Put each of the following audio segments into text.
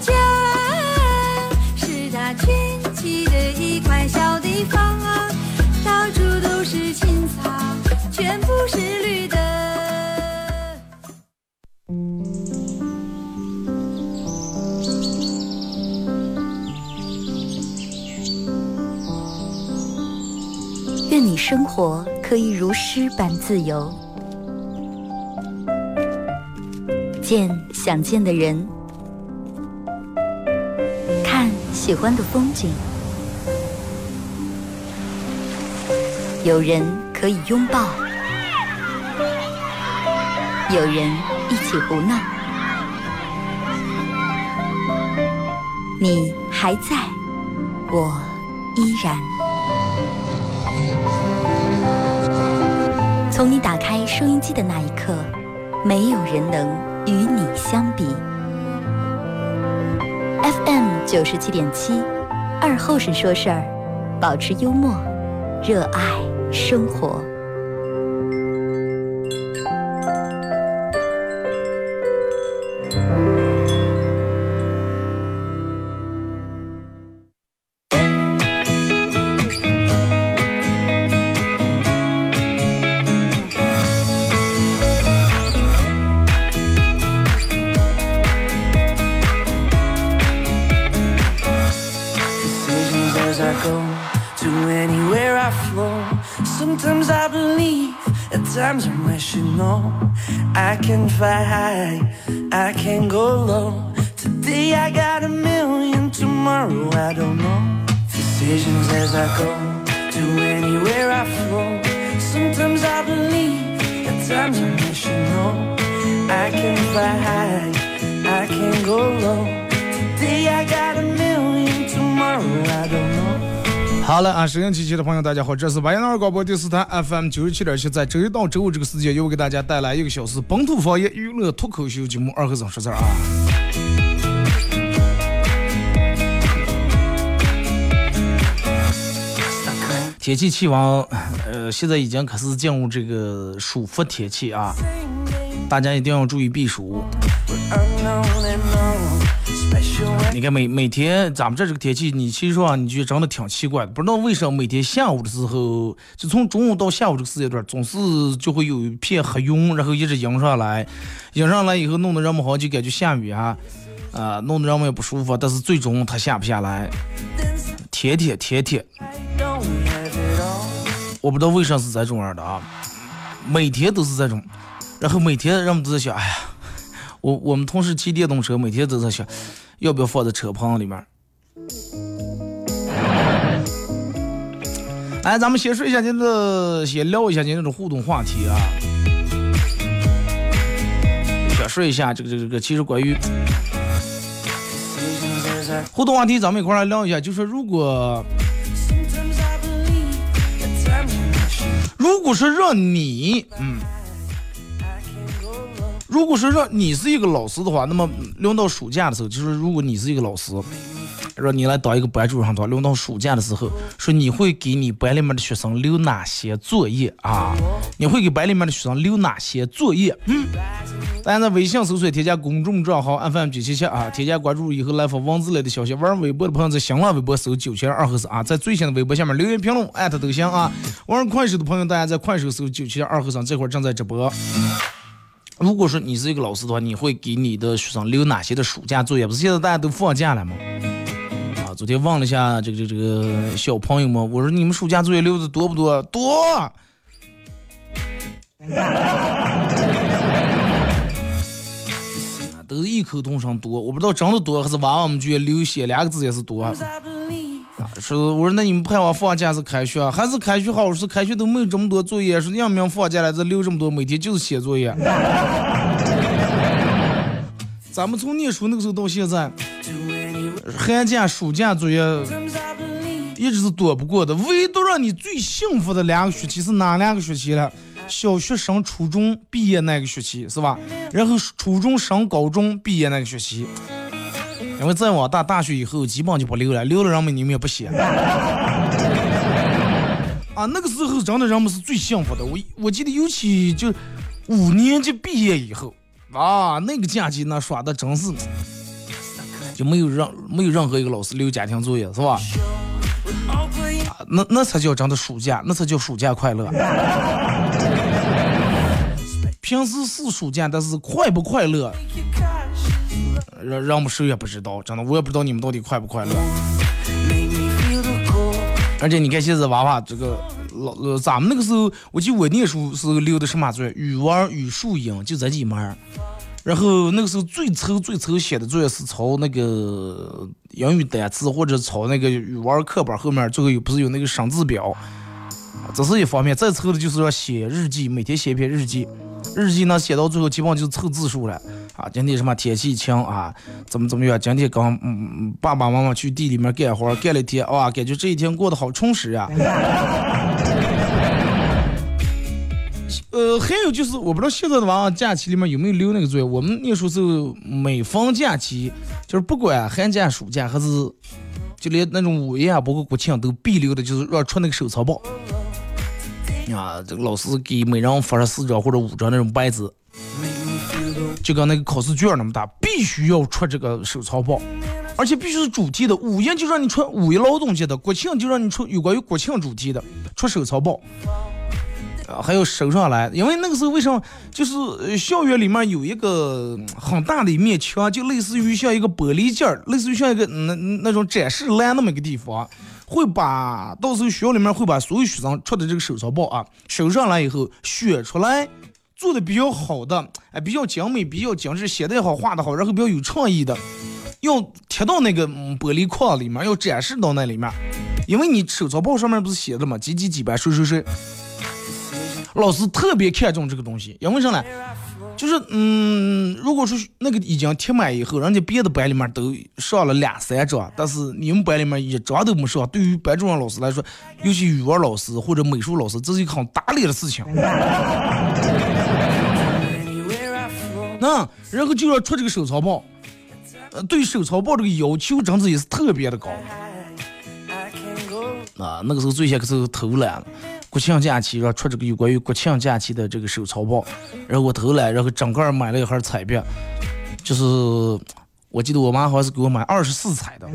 家是他圈起的一块小地方啊，到处都是青草，全部是绿的。愿你生活可以如诗般自由，见想见的人，喜欢的风景，有人可以拥抱，有人一起胡闹，你还在，我依然。从你打开收音机的那一刻，没有人能与你相比。九十七点七，二后生说事儿，保持幽默，热爱生活。fight. 收音机前的朋友，大家好，这是白羊二广播电视台 FM 九十七点七，在周一到周五这个时间，又给大家带来一个小时本土方言娱乐脱口秀节目《二和尚说事儿》啊。天气气温，呃，现在已经开始进入这个暑伏天气啊，大家一定要注意避暑。你看每每天咱们这这个天气，你其实说啊，你就真的挺奇怪的，不知道为什么每天下午的时候，就从中午到下午这个时间段，总是就会有一片黑云，然后一直迎上来，迎上来以后，弄得人们好像就感觉下雨啊，啊、弄得人们也不舒服，但是最终它下不下来，天天天天，我不知道为啥是这种样的啊，每天都是这种，然后每天人们都在想，哎呀，我我们同事骑电动车，每天都在想，要不要放在车棚里面。哎，咱们先说一下您的，先聊一下今天这种互动话题啊。想说一下这个这个这个，其实关于互动话题，咱们一块来聊一下，就说如果如果是让你，嗯，如果说让你是一个老师的话，那么轮到暑假的时候，就是如果你是一个老师，让你来当一个班主任的话，轮到暑假的时候，说你会给你班里面的学生留哪些作业啊？你会给班里面的学生留哪些作业？嗯，大家在微信搜索添加公众账号 FM 九七七啊，添加关注以后来发文字类的消息。玩微博的朋友在新浪微博搜九七二和尚啊，在最新的微博下面留言评论艾特都行啊。玩快手的朋友，大家在快手搜九七二和尚，这会正在直播。如果说你是一个老师的话，你会给你的学生留哪些的暑假作业？不是现在大家都放假了吗？啊，昨天问了一下这个这个这个小朋友们，我说你们暑假作业留的多不多？多。都是异口同声多，我不知道真的多还是娃娃们觉得留写两个字也是多。说我说那你们盼望放假是开学，还是开学好？我说开学都没有这么多作业，说让明放假了这留这么多，每天就是写作业。咱们从念书那个时候到现在，寒假、暑假作业一直是躲不过的，唯独让你最幸福的两个学期是哪两个学期了？小学升初中毕业那个学期是吧？然后初中升高中毕业那个学期，因为再往大大学以后基本就不留了，留了人们你们也不写。啊，那个时候真的人们是最幸福的。我我记得尤其就五年级毕业以后啊，那个假期那耍的真是就没有让没有任何一个老师留家庭作业是吧？all playing 那那才叫真的暑假，那才叫暑假快乐。平时是暑假，但是快不快乐，让让我们谁也不知道。真的，我也不知道你们到底快不快乐。而且你看现在娃娃这个老呃，咱们那个时候，我记得我念书时候留的什么作业，语文、语数英就这几门。然后那个时候最愁最愁写的作业是抄那个英语单词或者抄那个语文课本后面最后有不是有那个生字表，这是一方面。再愁的就是要写日记，每天写一篇日记。日记呢写到最后基本上就是凑字数了啊。今天什么天气晴啊，怎么怎么样？今天刚嗯爸爸妈妈去地里面干活，干了一天哇，感觉这一天过得好充实呀、呃，还有就是，我不知道现在的娃娃假期里面有没有留那个作业。我们念书时候是，每逢假期，就是不管寒假、暑假还是就连那种五一啊，包括国庆都必留的，就是要出那个手抄报。啊，这个老师给每人发了四张或者五张那种白纸，就跟那个考试卷那么大，必须要出这个手抄报，而且必须是主题的。五一就让你出五一劳动节的，国庆就让你出有关于国庆主题的，出手抄报。啊，还有收上来，因为那个时候为什么就是校园里面有一个很大的一面墙，就类似于像一个玻璃件儿，类似于像一个那那种展示栏那么一个地方，会把到时候学校里面会把所有学生出的这个手抄报啊收上来以后选出来，做的比较好的，哎，比较精美、比较精致，写的好，画的好，然后比较有创意的，要贴到那个玻璃框里面，要展示到那里面，因为你手抄报上面不是写的嘛，几几几班谁谁谁。老师特别看重这个东西，因为啥呢？就是嗯，如果说那个已经贴满以后，人家别的班里面都上了两三张，但是你们班里面一张都没上，对于班主任老师来说，尤其语文老师或者美术老师，这是一个很打脸的事情。那然后就要出这个手抄报，呃，对手抄报这个要求真的也是特别的高.啊。那个时候最先可是偷懒了，国庆假期要出这个有关于国庆假期的这个手抄报，然后我偷懒，然后整个买了一盒彩票，就是我记得我妈好像是给我买二十四彩的。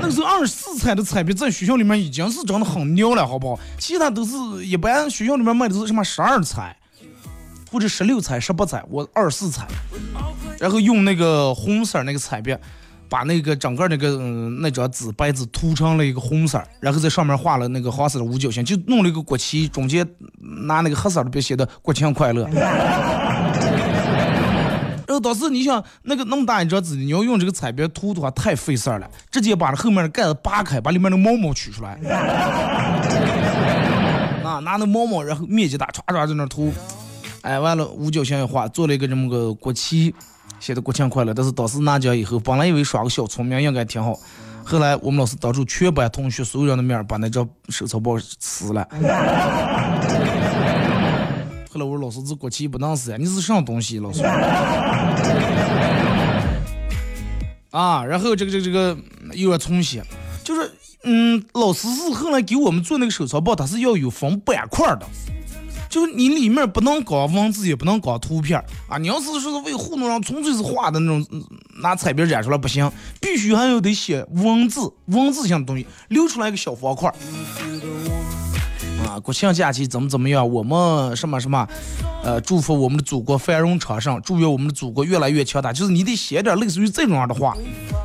那个时候二十四彩的彩票在学校里面已经是真的很牛了，好不好？其他都是一般学校里面卖的是什么十二彩，或者十六彩、十八彩，我二十四彩，然后用那个红色那个彩票，把那个整个那个嗯那张纸白纸涂成了一个红色儿，然后在上面画了那个黄色的五角星，就弄了一个国旗，中间拿那个黑色的笔写的“国庆快乐 ”。然后当时你想那个那么大一张纸，你要用这个彩笔涂的话太费事儿了，直接把后面的盖子扒开，把里面的毛毛取出来。啊，拿那毛毛，然后面积大，唰唰在那涂。哎，完了五角星也画，做了一个这么个国旗，写的国庆快乐。但是当时拿奖以后，本来以为耍个小聪明应该挺好，后来我们老师当着全班同学所有人的面儿把那张手抄报撕了。后来我说老师，这国旗不能撕呀，你是什么东西，老师？啊，然后这个这个这个又要重写，就是嗯，老师是后来给我们做那个手抄报，它是要有分板块的。就是你里面不能搞文字，也不能搞图片儿啊！你要是说是为糊弄人，纯粹是画的那种，拿彩笔染出来不行，必须还要得写文字，文字性的东西，留出来一个小方块儿。啊，国庆假期怎么怎么样？我们什么什么，呃，祝福我们的祖国繁荣昌盛，祝愿我们的祖国越来越强大。就是你得写点类似于这种样的话。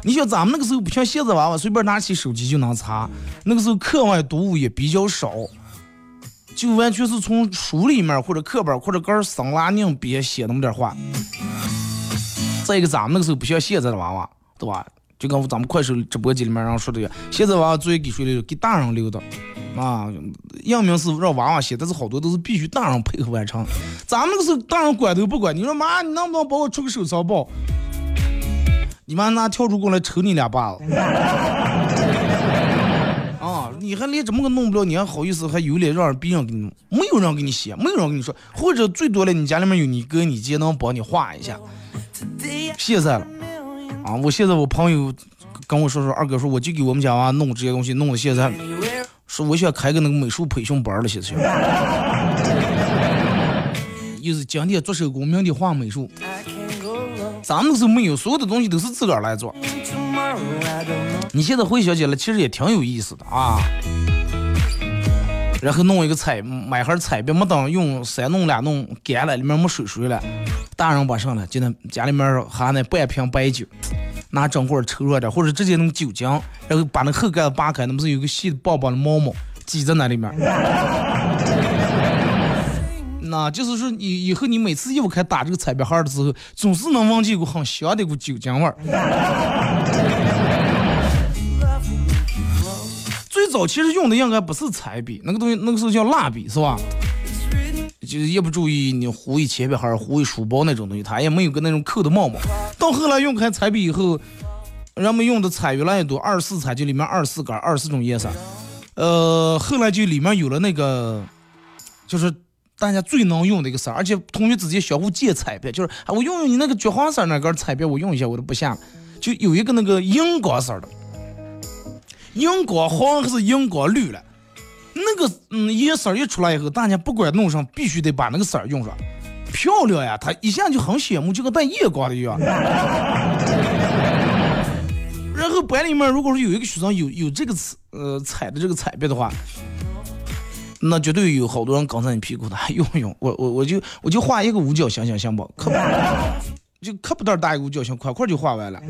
你像咱们那个时候不像现在娃娃随便拿起手机就能查，那个时候课外读物也比较少。就完全是从书里面或者课本或者根生拉硬别写那么点话。再一个，咱们那个时候不像现在的娃娃，对吧？就跟咱们快手直播间里面人说的一样，现在娃娃作业给谁留？给大人留的，啊，样明是让娃娃写，但是好多都是必须大人配合完成。咱们那个时候大人管都不管，你说妈，你能不能帮我出个手抄报？你妈拿笤帚过来抽你两巴子。你还连这么个弄不了，你还好意思还有脸让人别人给你弄？没有人给你写，没有人跟你说，或者最多了，你家里面有你哥你姐能帮你画一下。现在了，啊，我现在我朋友跟我说说，二哥说我就给我们家娃弄这些东西，弄的现在，说我想开个那个美术培训班了，现在。又是今天做手工，明天画美术。咱们是没有，所有的东西都是自个儿来做。你现在回想起来，其实也挺有意思的啊。然后弄一个彩，买盒彩笔，没等用三弄两弄干了，里面没水水了。大人把上了，就那家里面含那半瓶白酒，拿针管抽着点，或者直接弄酒精，然后把那后盖子扒开，那不是有个细的棒棒的毛毛挤在那里面。那就是说，以以后你每次又开打这个彩笔盒的时候，总是能闻见一股很香的一股酒精味儿。早其实用的应该不是彩笔，那个东西那个时候叫蜡笔，是吧？就是也不注意，你糊一铅笔盒，糊一书包那种东西，它也没有个那种扣的帽帽。到后来用开彩笔以后，人们用的彩越来越多，二十四彩就里面二十四杆，二十四种颜色。呃，后来就里面有了那个，就是大家最能用的一个色，而且同学之间相互借彩笔，就是啊，我用用你那个橘黄色那根彩笔，我用一下，我都不下。就有一个那个荧光色的，荧光黄还是荧光绿了。那个嗯颜色一出来以后，大家不管弄上，必须得把那个色用上，漂亮呀！他一下就很羡慕，就跟带夜光的一样。然后班里面如果说有一个学生有有这个呃彩的这个彩笔的话，那绝对有好多人跟在你屁股的 用用。我我我就我就画一个五角星星行不？可不，就可不点大一个五角星，快快就画完了。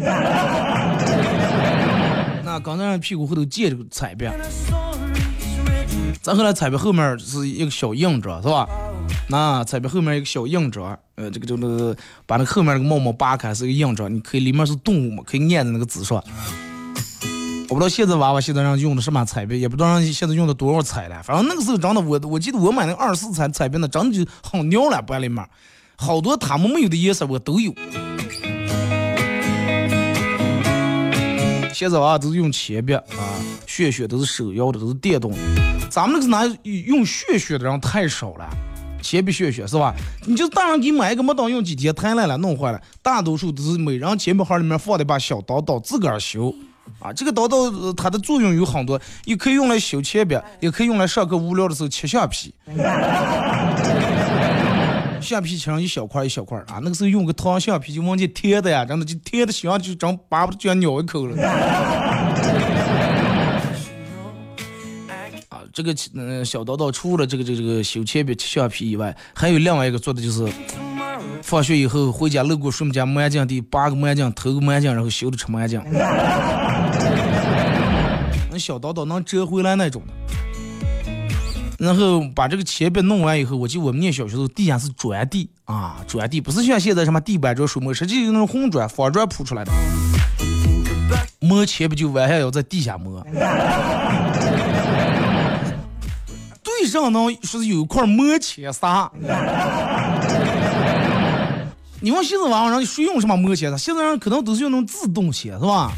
刚才屁股后头借这个彩笔。咱后来彩笔后面是一个小印子，是吧？那彩笔后面一个小印子，呃，这个就那个把那后面那个帽帽扒开是个印子，你可以里面是动物嘛，可以按在那个纸上。我不知道现在娃娃现在让用的什么彩笔，也不知道让现在用的多少彩了。反正那个时候真的，我我记得我买那二十四彩彩笔，那真的就很牛了，班里面好多他们没有的颜色我都有。现在娃都是用铅笔啊，削削都是手摇的，都是电动的。咱们那个是拿用削削的人太少了，铅笔削削是吧？你就大人给买一个，没当用几天，弹烂了，弄坏了。大多数都是每人铅笔盒里面放的把小刀刀，自个儿修。啊，这个刀刀它的作用有很多，也可以用来修铅笔，也可以用来上课无聊的时候切橡皮。橡皮切成一小块一小块啊，那个时候用个糖橡皮就往进贴的呀，真的就贴的香，就真巴不得就要咬一口了。啊，这个嗯小刀刀除了这个这个这个修铅笔切橡皮以外，还有另外一个做的就是，放学以后回家路过顺家磨镜地，拔个磨镜，偷个磨镜，然后修的成磨镜。那小刀刀能折回来那种的。然后把这个铅笔弄完以后，我记得我们念小学时候地下是砖地啊，砖地不是像现在什么地板砖、水磨，实际就是那种红砖、方砖铺出来的。磨铅笔就弯下腰在地下磨。对上能说是有一块磨铅砂。你问现在娃娃人谁用什么磨铅砂？现在人可能都是用那种自动铅，是吧？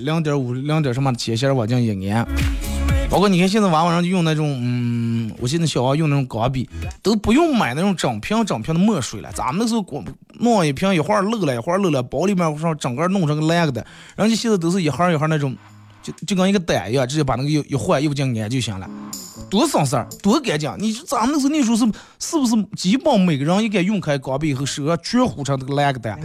两点五、两点什么铅芯往进一按。包括你看，现在娃娃上就用那种，嗯，我现在小娃用那种钢笔，都不用买那种整瓶整瓶的墨水了。咱们那时候光弄一瓶，一会儿漏了，一会儿漏了，包里面上整个弄成个烂个的。人家现在都是一盒一盒那种，就就跟一个胆一样，直接把那个一一换，一不进按就行了，多省事儿，多干净。你说咱们那时候那时候是是不是基本每个人一该用开钢笔以后，手上全糊成那个烂个的？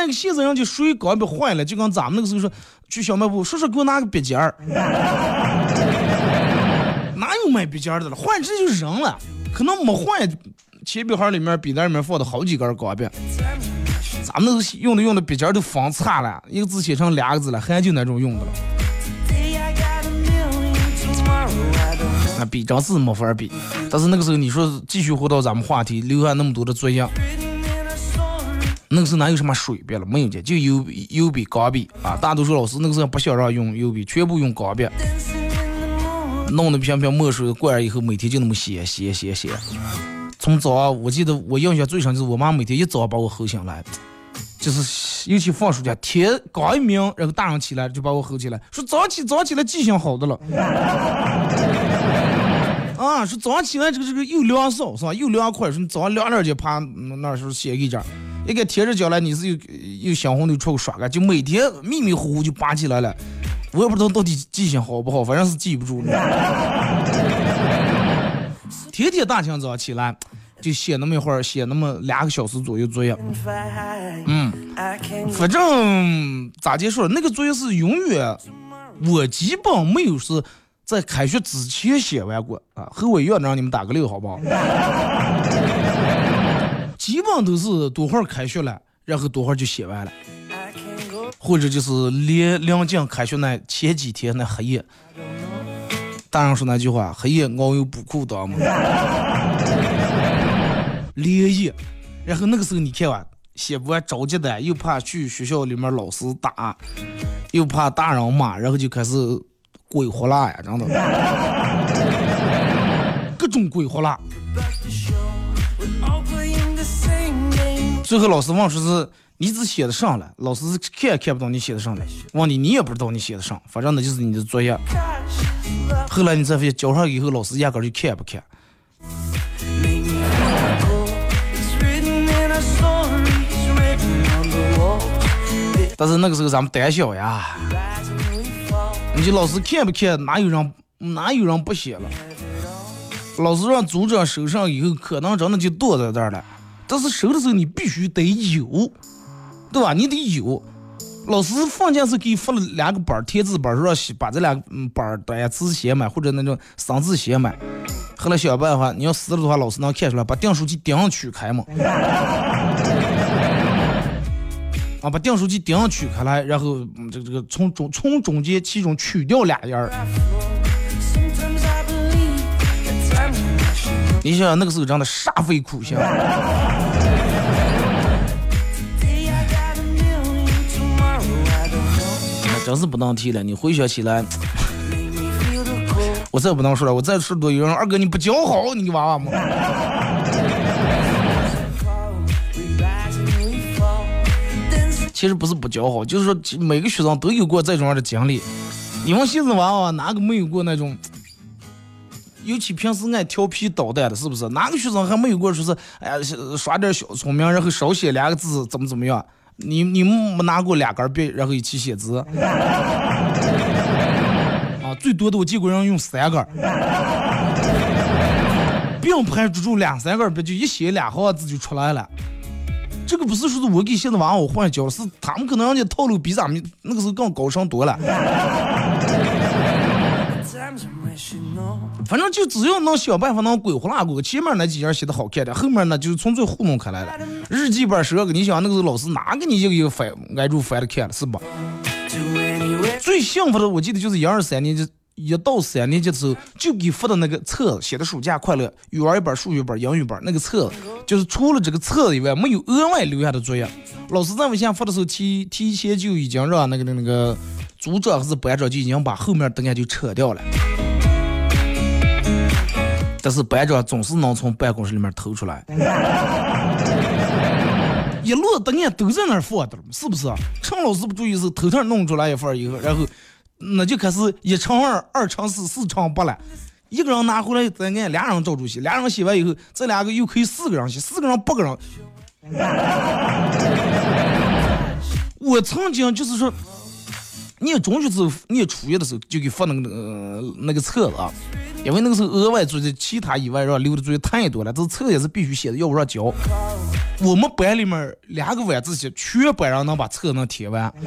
那个，现在人就水钢笔坏了，就跟咱们那个时候说去小卖部，叔叔给我拿个笔尖儿，哪有卖笔尖儿的了？换直接就扔了，可能没换，铅笔盒里面、笔袋里面放的好几根钢笔。咱们那个用的用的笔尖都方差了，一个字写成两个字了，还就那种用的了。那笔张是没法比，但是那个时候你说继续回到咱们话题，留下那么多的作业。那个时候哪有什么水笔了？没有的，就油油笔、钢笔啊！大多数老师那个时候不想让用油笔，全部用钢笔，弄的瓶瓶墨水灌以后，每天就那么写写写写。从早上，我记得我印象最深就是我妈每天一早把我吼醒来，就是尤其放暑假天刚一明，然后大人起来就把我吼起来，说早起早起来记性好的了。啊，说早上起来这个这个又凉爽是吧？又凉快，说你早上凉点就爬那时候歇一觉，一个贴着脚来，你是又又想红的出去耍个，就每天迷迷糊糊就爬起来了。我也不知道到底记性好不好，反正是记不住了。天天大清早起来就写那么一会儿，写那么两个小时左右作业。嗯，反正咋结束？那个作业是永远，我基本没有是在开学之前写完过啊。和我一样，让你们打个六，好不好？基本都是多会儿开学了，然后多会儿就写完了。或者就是临临近开学那前几天那黑夜，大人说那句话，黑夜熬油补裤裆嘛。连夜，然后那个时候你看完写不完着急的，又怕去学校里面老师打，又怕大人骂，然后就开始鬼火辣呀，真的，各种鬼火辣。最后老师问说是。你只写的上了，老师是看也看不到你写的上来，问你你也不知道你写的上，反正那就是你的作业。后来你才发现交上以后，老师压根儿就看不看。但是那个时候咱们胆小呀，你就老师看不看，哪有人哪有人不写了？老师让组长收上以后，可能真的就躲在这儿了。但是收的时候你必须得有。对吧？你得有，老师放假时给你发了两个本儿，填字本儿，说写把这两个本儿单词写满，或者那种生字写满。后来想办法，你要死了的话，老师能看出来，把订书机顶上取开嘛。啊，把订书机顶上取开来，然后这个这个从中从中间其中取掉俩页儿。你想想那个时候真的煞费苦心。真是不能提了，你回想起来，我再不能说了，我再说多有人二哥你不教好你娃娃吗？其实不是不教好，就是说每个学生都有过这种样的经历。你们现在娃娃哪个没有过那种？尤其平时爱调皮捣蛋的，是不是？哪个学生还没有过说是哎呀耍点小聪明，然后少写两个字，怎么怎么样？你你没拿过两根笔，然后一起写字？啊，最多的我见过人用三根，并排住两三根笔，就一写两行字就出来了。这个不是说是我给现在娃我换教，是他们可能人家套路比咱们那个时候更高尚多了。反正就只要能想办法能鬼胡拉过，前面那几页写的好看的，后面呢就是纯粹糊弄开来了。日记本十个，你想那个时候老师哪给你一个一个翻挨住翻的看了是吧？最幸福的我记得就是一二三年级一到三年级的时候就给发的那个册子，写的暑假快乐，语文一本，数学本，英语本，那个册子就是除了这个册子以外没有额外留下的作业。老师在微信发的时候提提前就已经让那个那个组长还是班长就已经把后面答案就撤掉了。但是班长总是能从办公室里面偷出来，一摞答案都在那儿放着，是不是？趁老师不注意时，偷偷弄出来一份以后，然后那就开始一乘二，二乘四，四乘八了。一个人拿回来答案，俩人照住写，俩人写完以后，这两个又可以四个人写，四个人八个人。我曾经就是说。念中学时候，念初一的时候就给发那个呃那个册子啊，因为那个时候额外作业其他以外让，留的作业太多了，这册也是必须写的，要不然交。我们班里面两个晚自习，全班人能把册能填完。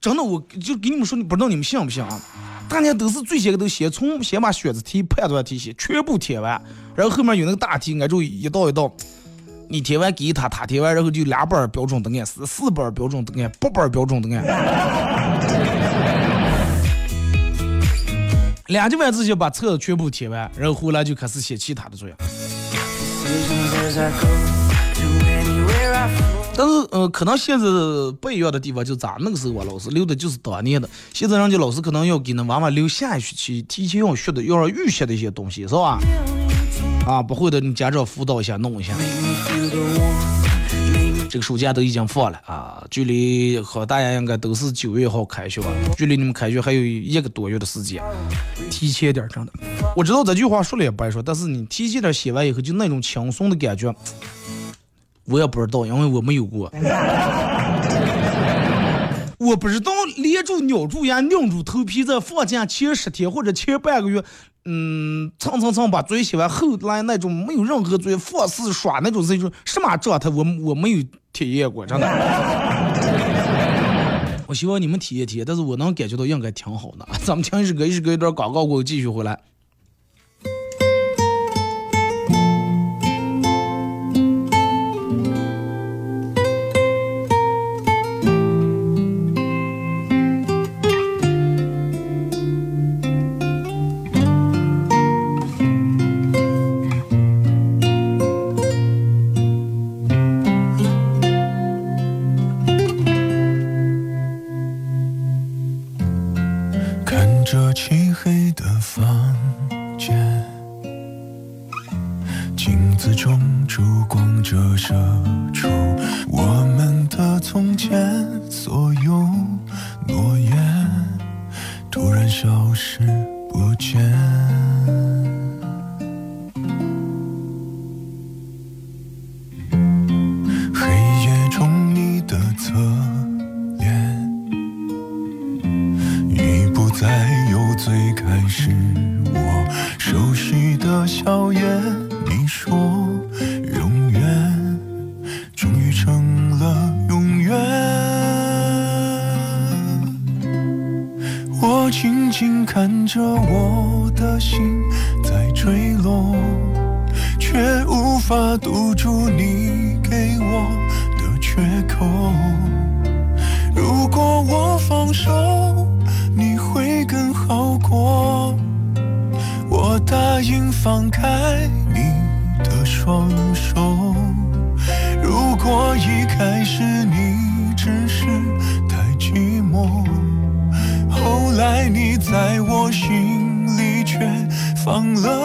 真的，我就给你们说，你不知道你们信不信啊？大家都是最先都先从先把选择题、判断题写全部填完，然后后面有那个大题，俺就一道一道。你填完给他，他填完，然后就两本标准答案，四四本标准答案，八本标准答案。两节晚自习把册子全部填完，然后回来就开始写其他的作业。但是，呃，可能现在不一样的地方就咱那个时候啊，老师留的就是当年的，现在人家老师可能要给那娃娃留下一学期提前要学的，要预习的一些东西，是吧？啊，不会的，你家长辅导一下，弄一下。这个暑假都已经放了啊，距离和大家应该都是九月号开学吧？距离你们开学还有一个多月的时间，提前点真的。我知道这句话说了也不爱说，但是你提前点写完以后，就那种轻松的感觉，我也不知道，因为我没有过。我不知道连住、咬住牙、拧住头皮，在放假前十天或者前半个月，嗯，蹭蹭蹭把嘴写完，后来那种没有任何嘴放肆耍那种是一种什么状态，我我没有体验过，真的。我希望你们体验体验，但是我能感觉到应该挺好的。咱们听一首歌，一首歌一段广告过后继续回来。放了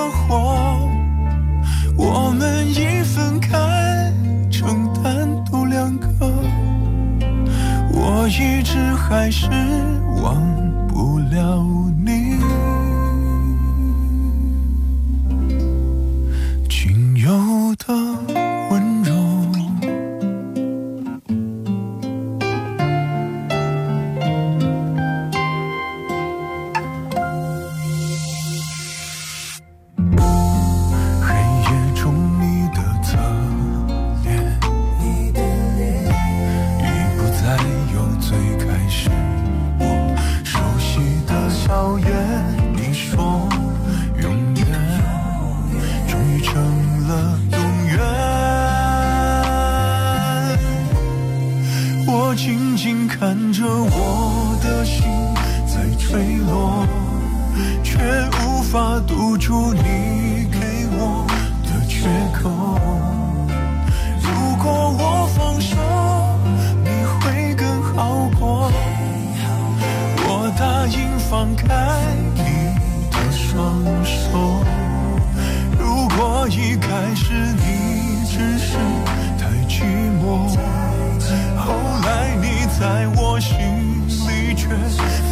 在我心里却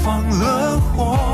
放了火。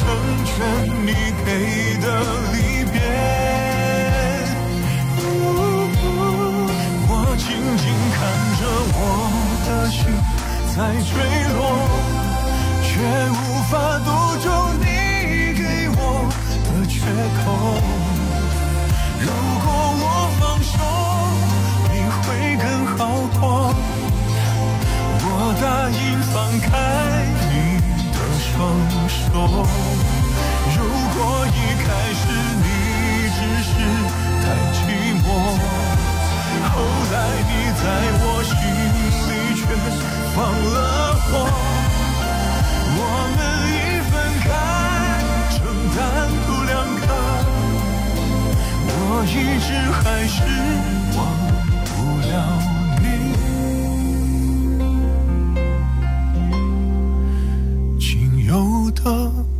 成全你给的离别。我静静看着我的心在坠落，却无法堵住你给我的缺口。如果我放手，你会更好过。我答应放开放手。如果一开始你只是太寂寞，后来你在我心里却放了火。我们一分开，承担不两个。我一直还是。有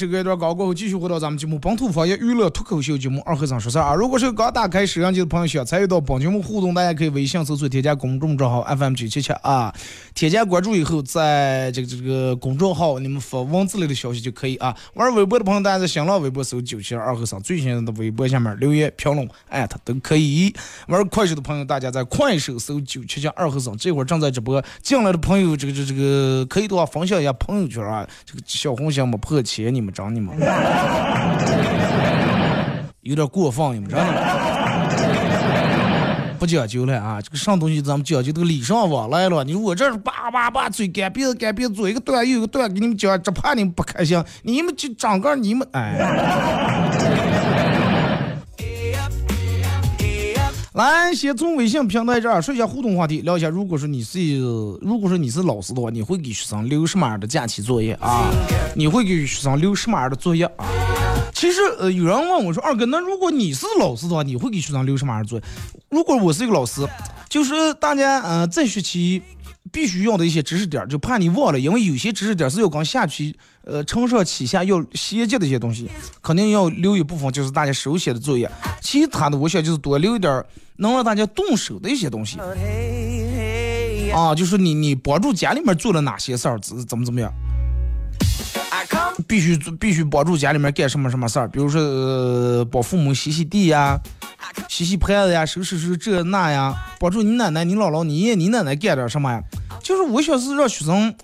这个，一段高过后，继续回到咱们节目本土方言娱乐脱口秀节目二和尚说事儿啊。如果是刚打开摄像机的朋友，想参与到本节目互动，大家可以微信搜索添加公众账号 FM 九七七啊，添加关注以后，在这个这个公众号你们发文字类的消息就可以啊。玩微博的朋友，大家在新浪微博搜九七二二和尚最新的微博下面留言评论艾特都可以。玩快手的朋友，大家在快手搜九七七二和尚，这会儿正在直播。进来的朋友，这个这个这个可以的话分享一下朋友圈啊，这个小红心没破千，你们长你们。有点过分，你们知道吗？不讲究了啊！这个上东西咱们讲究这个礼尚往来了。你说我这儿叭叭叭嘴干鼻子干鼻子，左一个段右一个段，给你们讲，只怕你们不开心。你们就长个你们哎。来，先从微信平台这儿说一下互动话题，聊一下。如果说你是如果说你是老师的话，你会给学生留什么样的假期作业啊？你会给学生留什么样的作业啊？其实呃，有人问我说，二哥，那如果你是老师的话，你会给学生留什么样的作业？如果我是一个老师，就是大家呃这学期必须要的一些知识点，就怕你忘了，因为有些知识点是要跟下期呃承上启下要衔接的一些东西，肯定要留一部分就是大家手写的作业。其他的我想就是多留一点能让大家动手的一些东西啊，就是你你帮助家里面做了哪些事儿，怎怎么怎么样。必须必须帮助家里面干什么什么事儿，比如说、呃、帮父母洗洗地呀、洗洗盘子呀、收拾收拾这那呀，帮助你奶奶、你姥姥、你爷爷、你奶奶干点什么呀？就是我想是让学生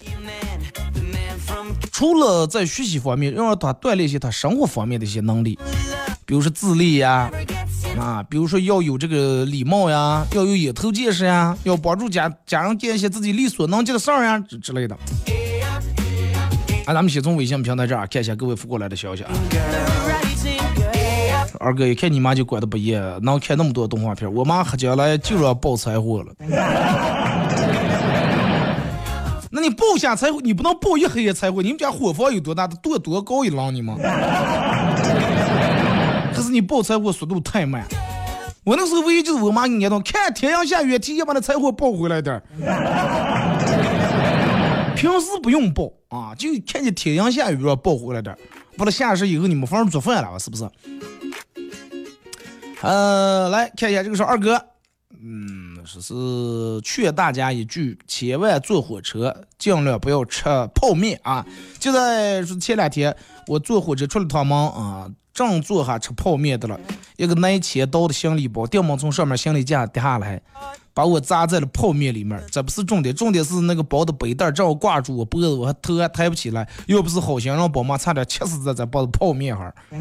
除了在学习方面，让他锻炼一些他生活方面的一些能力，比如说自立呀，啊，比如说要有这个礼貌呀，要有眼头见识呀，要帮助家家人干一些自己力所能及的事儿呀之之类的。啊，咱们先从微信平台这儿看一下各位发过来的消息啊。二哥一看你妈就管得不严，能看那么多动画片，我妈喝将来就让爆柴火了。那你报下柴火，你不能报一黑夜柴火，你们家火房有多大？多多高一浪你吗？可是你报柴火速度太慢。我那时候唯一就是我妈给你念叨，看天阳下雨，提前把那柴火抱回来点儿。平时不用抱啊，就看见天阳下雨了抱回来点儿。把它下实以后，你没法做饭了，是不是？呃，来看一下这个是二哥，嗯，说是劝大家一句，千万坐火车尽量不要吃泡面啊！就在前两天，我坐火车出了趟门啊，正坐下吃泡面的了，一个拿钱刀的行李包，掉毛从上面行李架掉下来，把我砸在了泡面里面。这不是重点，重点是那个包的背带正好挂住我脖子，我还头还抬不起来，要不是好心让宝妈差点气死在这包的泡面上。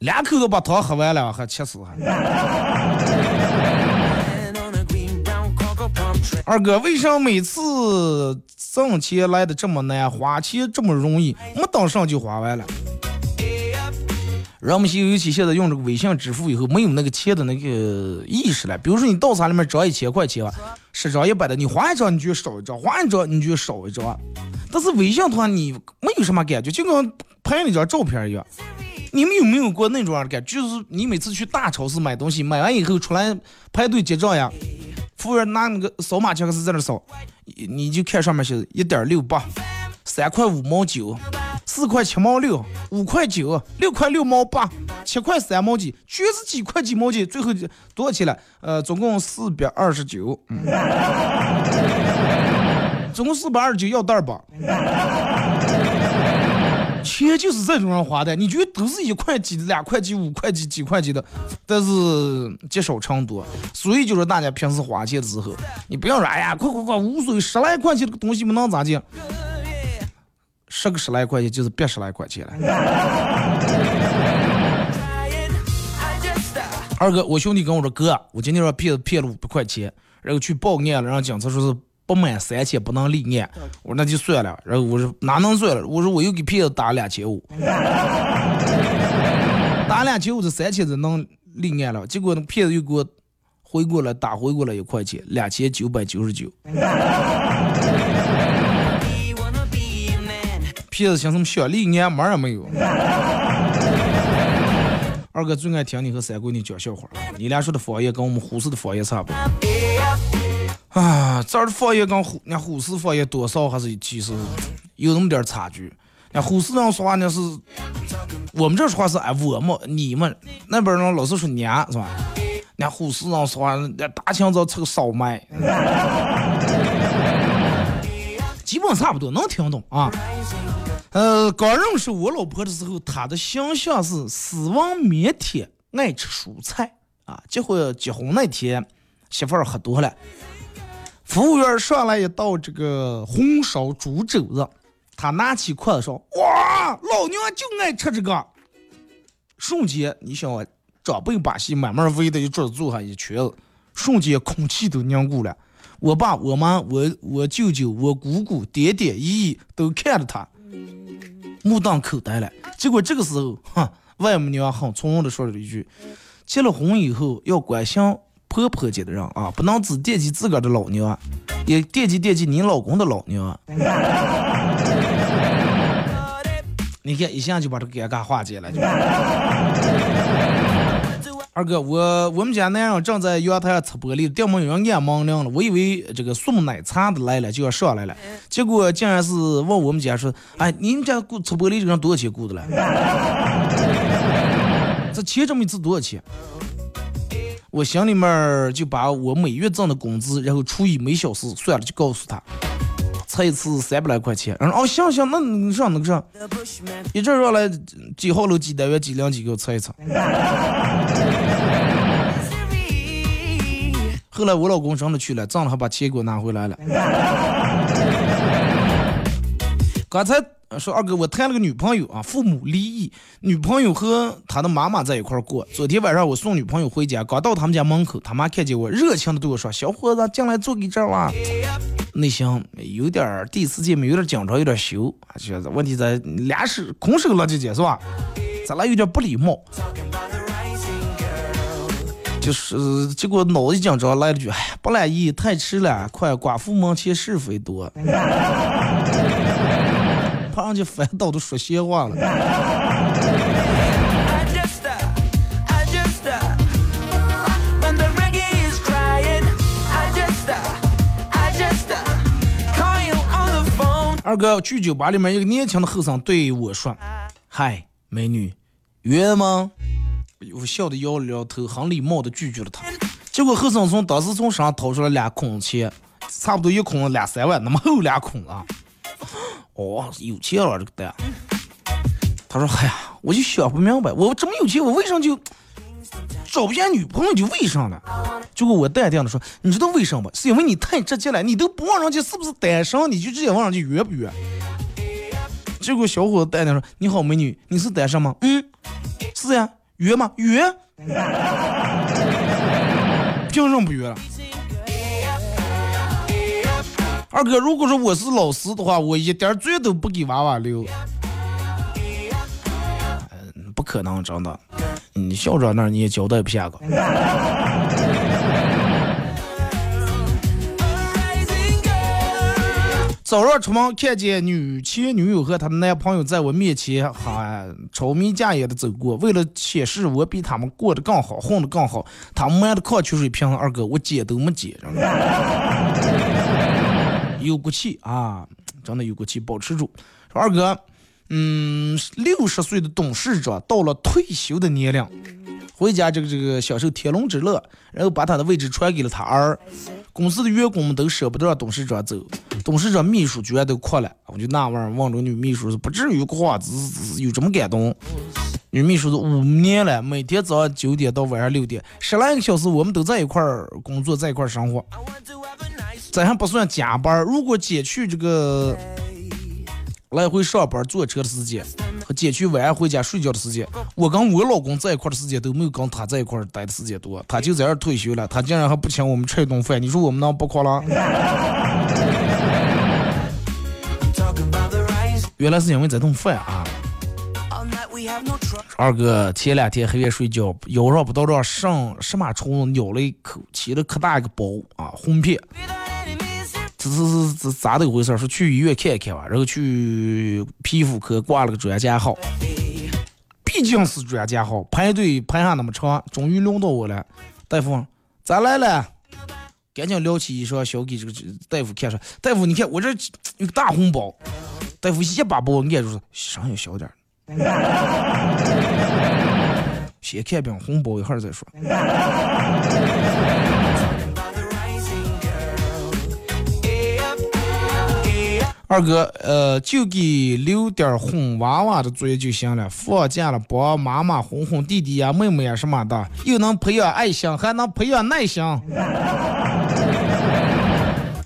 两口子把汤喝完了，还气死还。二哥，为什么每次挣钱来的这么难，花钱这么容易，没当上就花完了？人们现尤其现在用这个微信支付以后，没有那个钱的那个意识了。比如说你到厂里面找一千块钱，十张一百的，你花一张你就少一张，花一张你就少一张。但是微信的话，你没有什么感觉，就跟拍那张照片一样。你们有没有过那种样的感觉？就是你每次去大超市买东西，买完以后出来排队结账呀，服务员拿那个扫码枪是在那扫，你就看上面写一点六八，三块五毛九，四块七毛六，五块九，六块六毛八，七块三毛几，全是几块几毛几，最后多少钱了？呃，总共四百二十九，总共四百二十九要袋吧？钱就是这种人花的，你觉得都是一块几、两块几、五块几、几块几的，但是积少成多。所以就是大家平时花钱的时候，你不要说哎呀，快快快，无所谓，十来块钱这个东西不能咋地，十个十来块钱就是别十来块钱了。二哥，我兄弟跟我说哥，我今天说骗子骗了五百块钱，然后去报案了，让警察说是。不满三千不能立案，我说那就算了。然后我说哪能算了？我说我又给骗子打两千五，打两千五这三千就能立案了。结果那骗子又给我回过来打回过来一块钱，两千九百九十九。骗子想什么想立案门也没有。二哥最爱听你和三闺女讲笑话，你俩说的方言跟我们呼市的方言差不多。啊，这儿的方言跟呼，那呼市方言多少还是其实有那么点差距。那呼市人说话那是，我们这说话是哎我们你们那边人老是说娘是吧？那呼市人说话那大清早吃个烧麦，基本差不多能听懂啊。呃，刚认识我老婆的时候，她的形象是斯文腼腆，爱吃蔬菜啊。结婚结婚那天，媳妇儿喝多了。服务员上来一道这个红烧猪肘子，他拿起筷子说：“哇，老娘就爱吃这个。”瞬间，你想啊，长辈把戏慢慢围的一桌坐下一圈子，瞬间空气都凝固了。我爸、我妈、我、我舅舅、我姑姑、爹爹、姨姨都看着他，目瞪口呆了。结果这个时候，哼，外母娘很从容的说了一句：“结了婚以后要关心。”婆婆家的人啊，不能只惦记自个儿的老娘，也惦记惦记你老公的老娘。你看，一下就把这个尴尬化解了。二哥，我我们家男人正在阳台上擦玻璃，店门有人按门铃了。我以为这个送奶茶的来了就要上来了，结果竟然是问我们家说：“哎，你们家雇擦玻璃这人多少钱雇的了？这钱这么一次多少钱？”我心里面就把我每月挣的工资，然后除以每小时算了，就告诉他，测一次三百来块钱。然后哦，行行，那上那个上，一阵上来几号楼几单元几零几给我测一测。后来我老公真的去了，挣了还把钱给我拿回来了。刚才。说二哥，我谈了个女朋友啊，父母离异，女朋友和他的妈妈在一块儿过。昨天晚上我送女朋友回家，刚到他们家门口，他妈看见我，热情的对我说：“小伙子，进来坐给这儿哇。”内心有点第一次见面，有点紧张，有点羞，觉得问题在俩是空手了姐姐是吧？咱俩有点不礼貌。就是结果脑子一紧张来了句：“哎，不乐意，太迟了，快寡妇门前是非多。”怕人家翻倒都说闲话了。二哥去酒吧里面，一个年轻的后生对我说：“嗨，美女，约吗？”我笑的摇了摇头，很礼貌的拒绝了他。结果后生从当时从身上掏出了俩空钱，差不多一空两三万，那么厚俩空啊！哦，有钱了这个蛋。他说：“哎呀，我就想不明白，我这么有钱，我为啥就找不见女朋友？就为啥呢？”结果我淡定的说：“你知道为什么？是因为你太直接了，你都不问人家是不是单身，你就直接问人家约不约。”结果小伙子淡定说：“你好，美女，你是单身吗？”“嗯，是呀。”“约吗？”“约。”“凭什么不约了？”二哥，如果说我是老师的话，我一点罪都不给娃娃留。嗯，不可能，真的。你校长那儿你也交代不下个。早上出门看见女前女友和她的男朋友在我面前还超眉架眼的走过，为了显示我比他们过得更好，混得更好，他们买的矿泉水瓶，二哥我捡都没捡，真的有骨气啊，真的有骨气，保持住。说二哥，嗯，六十岁的董事长到了退休的年龄，回家这个这个享受天伦之乐，然后把他的位置传给了他儿。公司的员工们都舍不得让董事长走，董事长秘书居然都哭了，我就纳闷，望着女秘书是不至于哭，只是有这么感动。女秘书是五年了，每天早上九点到晚上六点，十来个小时，我们都在一块儿工作，在一块儿生活，这还不算加班。如果减去这个来回上班坐车的时间和减去晚上回家睡觉的时间，我跟我老公在一块儿的时间都没有跟他在一块儿待的时间多。他就在这儿退休了，他竟然还不请我们吃一顿饭，你说我们能不哭了. 原来是因为这顿饭啊！二哥前两天黑夜睡觉，腰上不知道让上什么虫子咬了一口，起了可大一个包啊，红片。Without enemies, 这是是这咋的回事？说去医院看一看吧，然后去皮肤科挂了个专家号。毕竟是专家号，排队排上那么长，终于轮到我了。大夫，咋来了？赶紧撩起衣裳，小给这个大夫看说，大夫你看我这有个大红包。大夫一把把我按住说，声音小点。先看病，红包一会儿再说。二哥，呃，就给留点哄娃娃的作业就行了。放假了，帮妈妈哄哄弟弟呀、妹妹呀什么的，又能培养爱心，还能培养耐心。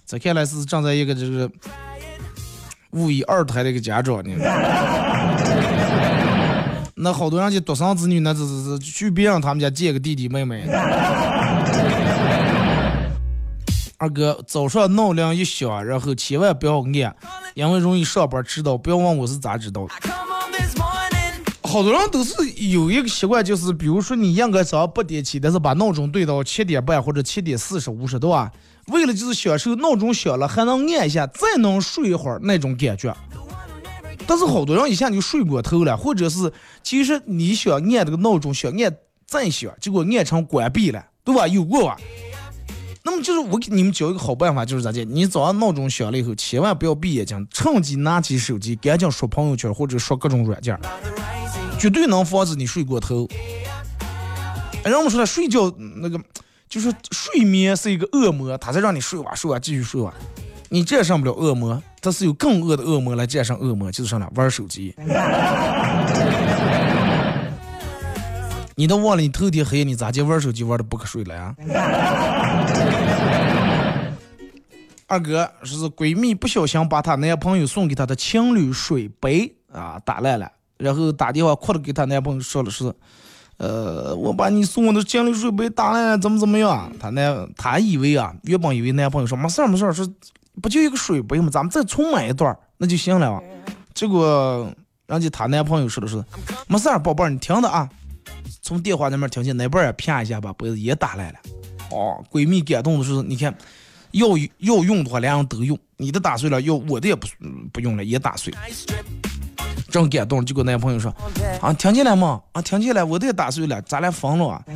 这看来是正在一个这个五一二胎的一个家长呢。那好多人家独生子女，那这这这去别人他们家借个弟弟妹妹。二哥，早上闹铃一响，然后千万不要按，因为容易上班迟到。不要问我是咋知道的。好多人都是有一个习惯，就是比如说你应该早上八点起，但是把闹钟对到七点半或者七点四十五十度啊，为了就是享受闹钟响了还能按一下，再能睡一会儿那种感觉。但是好多人一下就睡过头了，或者是其实你想按这个闹钟，想按再响，结果按成关闭了，对吧？有过吧？那么就是我给你们教一个好办法，就是咋的？你早上闹钟响了以后，千万不要闭眼睛，趁机拿起手机，赶紧刷朋友圈或者刷各种软件，绝对能防止你睡过头。哎，人们说了，睡觉那个就是睡眠是一个恶魔，它在让你睡吧睡吧继续睡吧，你战胜不了恶魔，它是有更恶的恶魔来战胜恶魔，就是什么玩手机。你都忘了你头天黑你咋就玩手机玩的不可睡了呀？二哥说是闺蜜不小心把她男朋友送给她的情侣水杯啊打烂了，然后打电话哭着给她男朋友说了是，呃，我把你送我的情侣水杯打烂了，怎么怎么样？她男她以为啊，原本以为男朋友说没事儿没事儿，说不就一个水杯吗，咱们再重买一段儿那就行了啊。结果人家她男朋友说的是，没事儿，宝贝儿，你听着啊。从电话那边听见那边儿也啪一下把杯子也打烂了。哦，闺蜜感动的是，你看，要要用的话，两样都用。你的打碎了，要我的也不嗯不用了，也打碎。正感动，结果男朋友说：“啊，听见了吗？啊，听见了，我的也打碎了，咱俩分了啊。”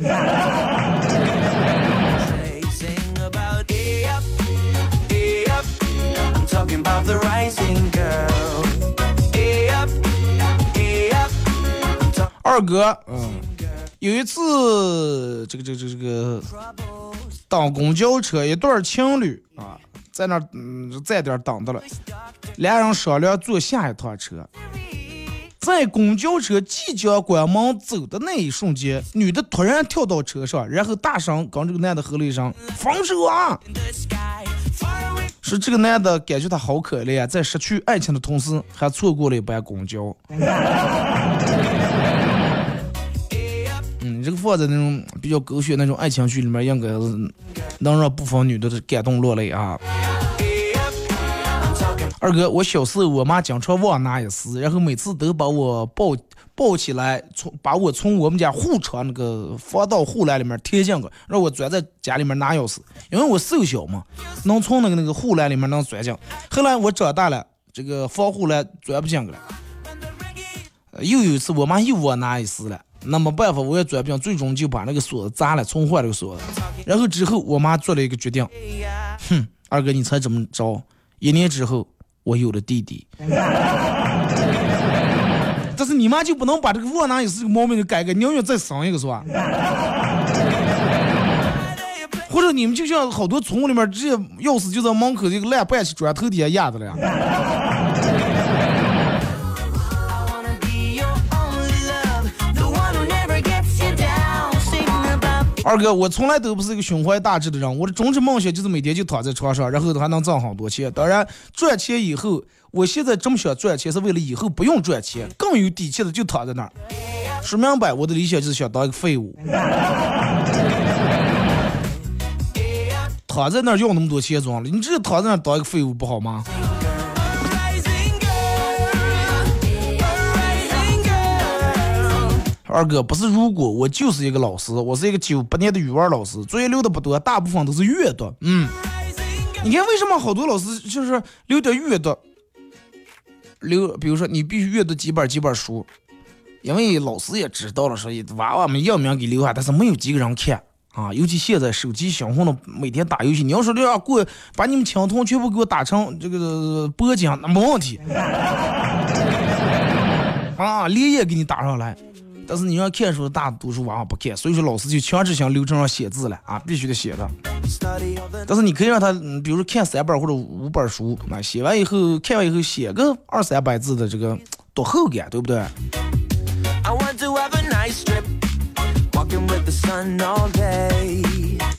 二哥，嗯，有一次这个这个这个当公交车，一对情侣啊在那嗯，在这等着了，俩人商量坐下一趟车。在公交车即将关门走的那一瞬间，女的突然跳到车上，然后大声跟这个男的吼了一声“放手啊”，是这个男的感觉他好可怜，在失去爱情的同时，还错过了一班公交。嗯，这个放在那种比较狗血那种爱情剧里面，应该是能让部分女的感动落泪啊。二哥，我小时候我妈经常忘拿一丝，然后每次都把我抱抱起来，从把我从我们家护窗那个防盗护栏里面贴进去，让我钻在家里面拿钥匙，因为我瘦小嘛，能从那个那个护栏里面能钻进。后来我长大了，这个防护栏钻不进去了。呃又有一次，我妈又忘拿一丝了，那没办法，我也钻不进，最终就把那个锁子砸了，重换了个锁子。然后之后，我妈做了一个决定，哼，二哥，你猜怎么着？一年之后，我有了弟弟。但是你妈就不能把这个窝囊也是个毛病就改改，宁愿再生一个是吧？或者你们就像好多村里面直接钥匙就在门口这个烂半截砖头底下压着了。二哥，我从来都不是一个胸怀大志的人，我的终极梦想就是每天就躺在床上，然后还能挣很多钱。当然，赚钱以后，我现在这么想赚钱，是为了以后不用赚钱，更有底气的就躺在那儿。说明白，我的理想就是想当一个废物，躺在那儿要那么多钱装了，你直接躺在那儿当一个废物不好吗？二哥，不是如果我就是一个老师，我是一个九八年的语文老师，作业留的不多，大部分都是阅读。嗯，你看为什么好多老师就是留点阅读，留，比如说你必须阅读几本几本书，因为老师也知道了，所以娃娃们要命给留下，但是没有几个人看。啊，尤其现在手机小红了，每天打游戏，你要说这样过，把你们青铜全部给我打成这个铂金，那没问题。啊，连夜给你打上来。但是你让看书的大多数娃娃不看，所以说老师就强制性流程上写字了啊，必须得写的。但是你可以让他，比如说看三本或者五本书，啊，写完以后，看完以后写个二三百字的这个读后感，对不对？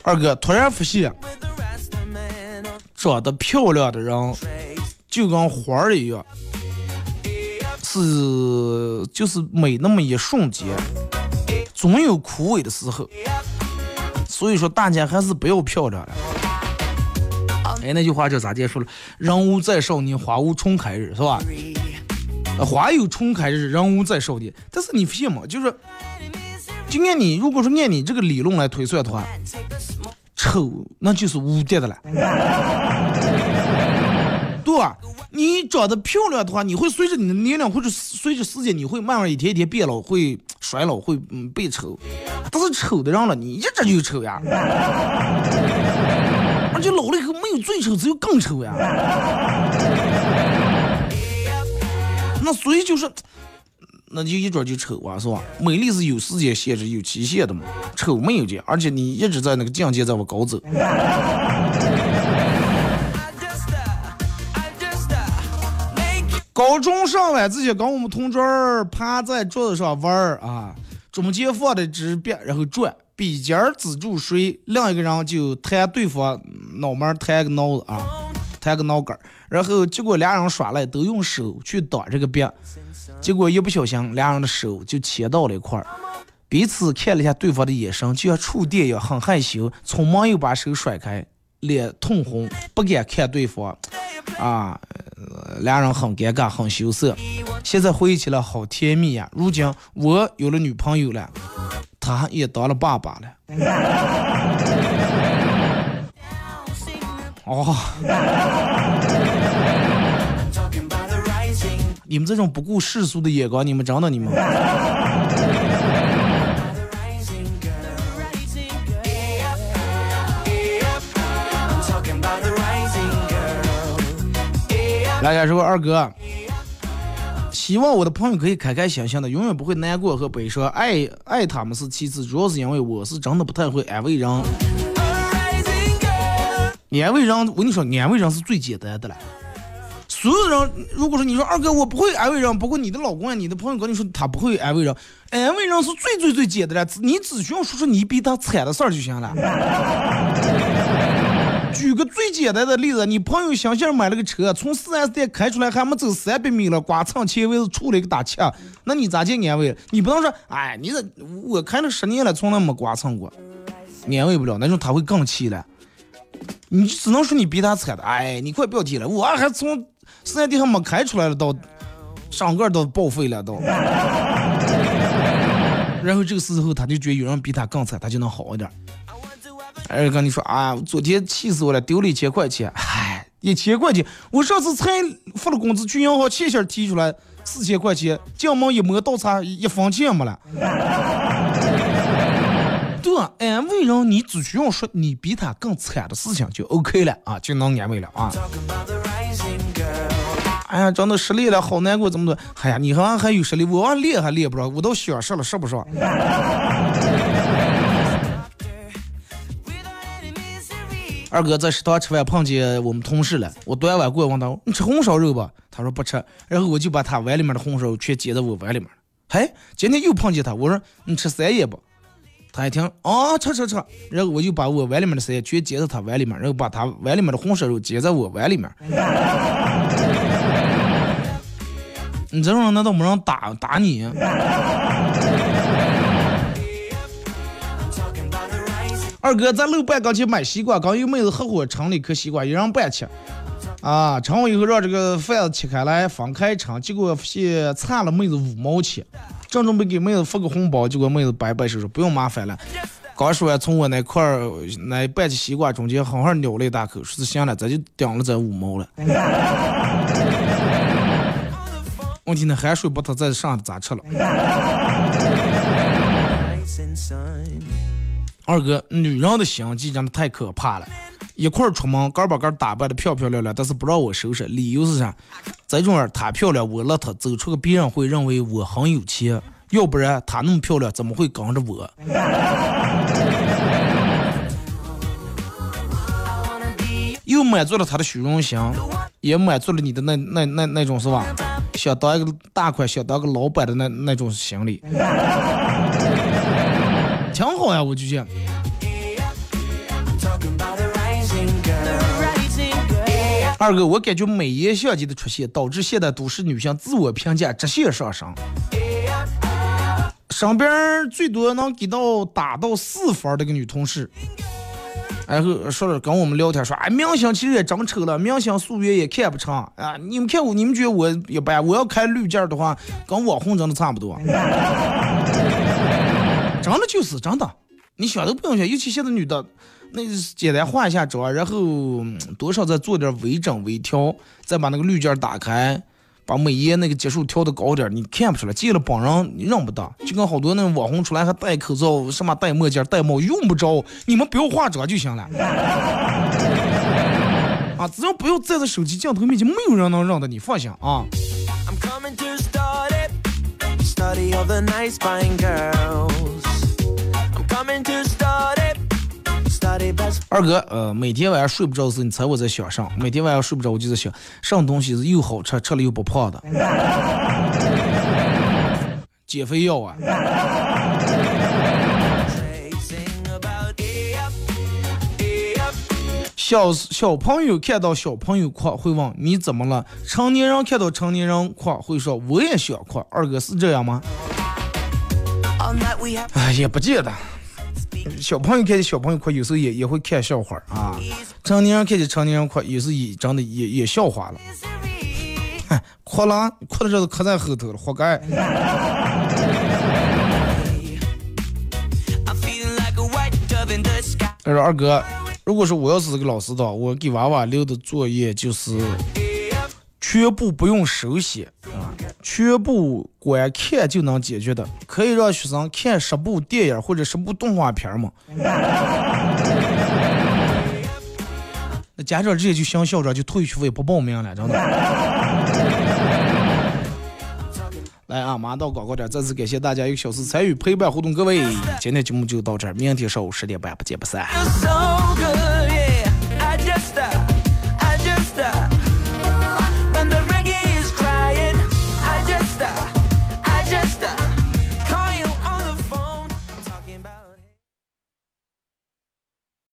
二哥突然发现，长得漂亮的人就跟花儿一样，是就是美那么一瞬间，总有枯萎的时候。所以说，大家还是不要漂亮了。哎，那句话叫咋介说了？人无再少年，花无重开日，是吧？花有重开日，人无再少年。但是你发现吗？就是，就按你如果说按你这个理论来推算的话，丑那就是无敌的了。对吧？你长得漂亮的话，你会随着你的年龄，或者随着时间，你会慢慢一天一天变老，会衰老，会嗯变丑。但是丑的人了，你一直就丑呀，而且老了以后没有最丑，只有更丑呀。那所以就是，那就一转就丑啊，是吧？美丽是有时间限制、有期限的嘛，丑没有这样，而且你一直在那个境界在往高走。高中上晚自习跟我们同桌趴在桌子上玩儿啊，中间放的纸笔，然后转，笔尖儿指住谁，另一个人就弹对方脑门儿弹个脑子啊，弹个脑梗儿，然后结果俩人耍赖都用手去挡这个笔，结果一不小心俩人的手就牵到了一块儿。彼此看了一下对方的眼神，就像触电一样，很害羞，匆忙又把手甩开，脸通红，不敢看对方，啊，俩人很尴尬，很羞涩。现在回忆起来好甜蜜呀！如今我有了女朋友了，他也当了爸爸了。哦，你们这种不顾世俗的眼光，你们真的你们。大家说二哥，希望我的朋友可以开开心心的，永远不会难过和悲伤。爱爱他们是其次，主要是因为我是真的不太会安慰人。安慰人，我跟你说，安慰人是最简单的了。所有人，如果说你说二哥我不会安慰人，不过你的老公啊、你的朋友跟你说他不会安慰人，安慰人是最最最简单的，你只需要说出你比他惨的事儿就行了。举个最简单的例子，你朋友想想买了个车，从四 S 店开出来还没走三百米了，刮蹭前位子出了一个大气，那你咋去安慰？你不能说，哎，你这我开了十年了，从来没刮蹭过，安慰不了，那种他会更气了。你只能说你比他惨的，哎，你快不要提了，我还从四 S 店还没开出来了，到上个都报废了都。然后这个时候他就觉得有人比他更惨，他就能好一点。哎，跟你说啊，昨天气死我了，丢了一千块钱。唉，一千块钱，我上次才发了工资，去银行钱先提出来四千块钱，进门一摸倒茶，一分钱没了。对，安慰人，你只需要说你比他更惨的事情就 OK 了啊，就能安慰了啊。哎呀，真的失恋了，好难过，怎么的？哎呀，你好像还有实力，我还练还练不着，我都想实了，是不是？二哥在食堂吃饭碰见我们同事了，我端碗过来问他：“你吃红烧肉吧？”他说不吃，然后我就把他碗里面的红烧肉全接在我碗里面了。嘿，今天又碰见他，我说：“你吃三叶不？”他一听，啊，吃吃吃，然后我就把我碗里面的三叶全接在他碗里面，然后把他碗里面的红烧肉接在我碗里面。你这种人难道没人打打你？二哥在楼板刚去买西瓜，刚有妹子合伙称了一颗西瓜，一人半吃。啊，称完以后让这个贩子切开来分开称，结果发现差了妹子五毛钱。正准备给妹子发个红包，结果妹子摆摆手说不用麻烦了。刚说完，从我那块儿那半截西瓜中间狠狠咬了一大口，说是行了，咱就顶了这五毛了。问题那汗水把他再上咋吃了？二哥，女人的心机真的太可怕了。一块儿出门，个把个打扮的漂漂亮亮，但是不让我收拾，理由是啥？这种人她漂亮，我邋遢，走出个别人会认为我很有钱，要不然她那么漂亮，怎么会跟着我？又满足了她的虚荣心，也满足了你的那那那那种是吧？想当一个大款，想当个老板的那那种心理。挺好呀，我就讲。二哥，我感觉美颜相机的出现，导致现代都市女性自我评价直线上升。身边最多能给到打到四分的个女同事，然后说了跟我们聊天说，哎，明星其实也真丑了，明星素颜也看不成啊。你们看我，你们觉得我一般？我要开滤镜的话，跟网红真的差不多。真的就是真的，你想都不用想，尤其现在女的，那简单化一下妆，然后多少再做点微整微调，再把那个滤镜打开，把美颜那个级数调的高点，你看不出来，见了本人你认不得。就跟好多那种网红出来还戴口罩，什么戴墨镜、戴帽，用不着，你们不要化妆就行了。啊，只要不要站在手机镜头面前，没有人能认得你，放心啊。Study all the nice fine girls. 二哥，呃，每天晚上睡不着的时候，你猜我在想啥？每天晚上睡不着，我就在想，什么东西是又好吃，吃了又不胖的？减肥药啊！小小朋友看到小朋友哭会问你怎么了？成年人看到成年人哭会说我也想哭。二哥是这样吗？哎，也不见得。小朋友看见小朋友哭，有时候也也会看笑话啊。成年人看见成年人哭，有时候也真的也也笑话了。哼，哭了，哭的这都磕在后头了，活该。他说：“二哥，如果说我要是这个老师的话，我给娃娃留的作业就是全部不用手写啊，全部光看就能解决的，可以让学生看十部电影或者十部动画片嘛。那家长直接就向校长就退学费不报名了，真的。来啊，马上到广告点，再次感谢大家一个小时参与陪伴互动，各位，今天节目就到这儿，明天上午十点半不见不散。so good.